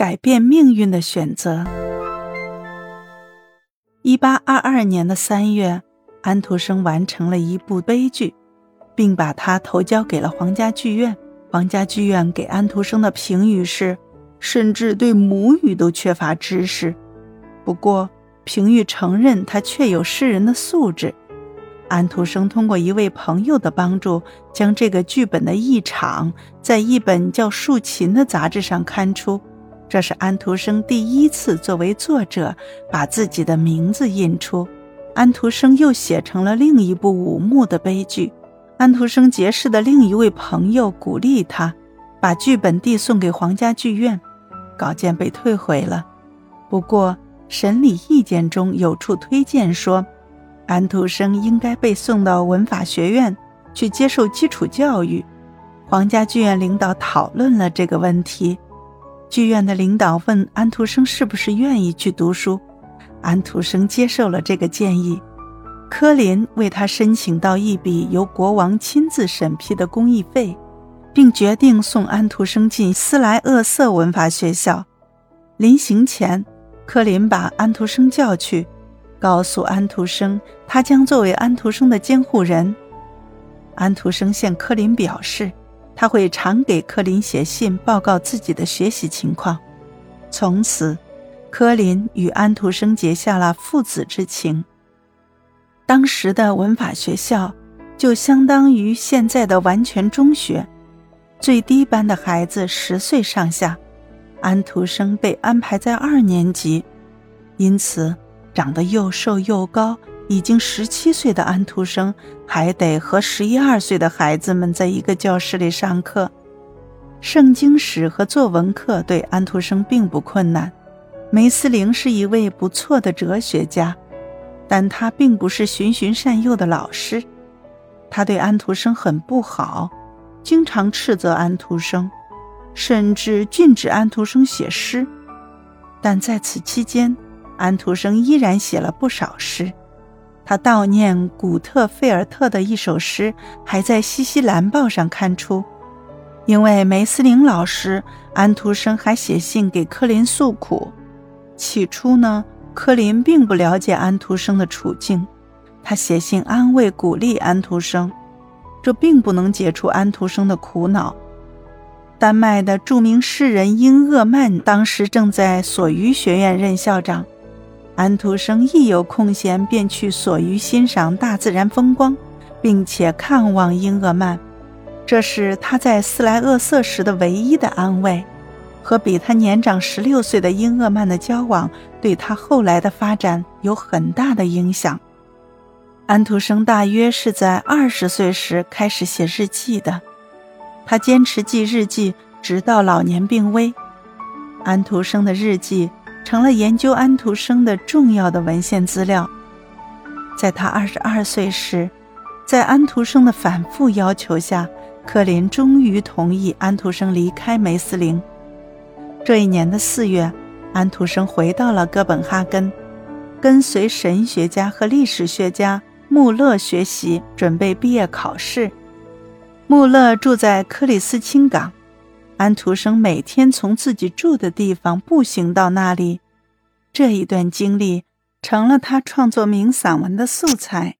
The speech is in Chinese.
改变命运的选择。一八二二年的三月，安徒生完成了一部悲剧，并把它投交给了皇家剧院。皇家剧院给安徒生的评语是，甚至对母语都缺乏知识。不过，评语承认他确有诗人的素质。安徒生通过一位朋友的帮助，将这个剧本的译场在一本叫《竖琴》的杂志上刊出。这是安徒生第一次作为作者把自己的名字印出。安徒生又写成了另一部五幕的悲剧。安徒生结识的另一位朋友鼓励他，把剧本递送给皇家剧院，稿件被退回了。不过审理意见中有处推荐说。安徒生应该被送到文法学院去接受基础教育。皇家剧院领导讨论了这个问题。剧院的领导问安徒生是不是愿意去读书。安徒生接受了这个建议。科林为他申请到一笔由国王亲自审批的公益费，并决定送安徒生进斯莱厄瑟文法学校。临行前，科林把安徒生叫去。告诉安徒生，他将作为安徒生的监护人。安徒生向柯林表示，他会常给柯林写信报告自己的学习情况。从此，柯林与安徒生结下了父子之情。当时的文法学校就相当于现在的完全中学，最低班的孩子十岁上下。安徒生被安排在二年级，因此。长得又瘦又高，已经十七岁的安徒生还得和十一二岁的孩子们在一个教室里上课。圣经史和作文课对安徒生并不困难。梅斯林是一位不错的哲学家，但他并不是循循善诱的老师。他对安徒生很不好，经常斥责安徒生，甚至禁止安徒生写诗。但在此期间，安徒生依然写了不少诗，他悼念古特费尔特的一首诗还在《西西兰报》上刊出。因为梅斯林老师，安徒生还写信给柯林诉苦。起初呢，柯林并不了解安徒生的处境，他写信安慰鼓励安徒生，这并不能解除安徒生的苦恼。丹麦的著名诗人英厄曼当时正在索于学院任校长。安徒生一有空闲便去索于欣赏大自然风光，并且看望英厄曼，这是他在斯莱厄瑟时的唯一的安慰。和比他年长十六岁的英厄曼的交往，对他后来的发展有很大的影响。安徒生大约是在二十岁时开始写日记的，他坚持记日记，直到老年病危。安徒生的日记。成了研究安徒生的重要的文献资料。在他二十二岁时，在安徒生的反复要求下，柯林终于同意安徒生离开梅斯林。这一年的四月，安徒生回到了哥本哈根，跟随神学家和历史学家穆勒学习，准备毕业考试。穆勒住在克里斯钦港。安徒生每天从自己住的地方步行到那里，这一段经历成了他创作名散文的素材。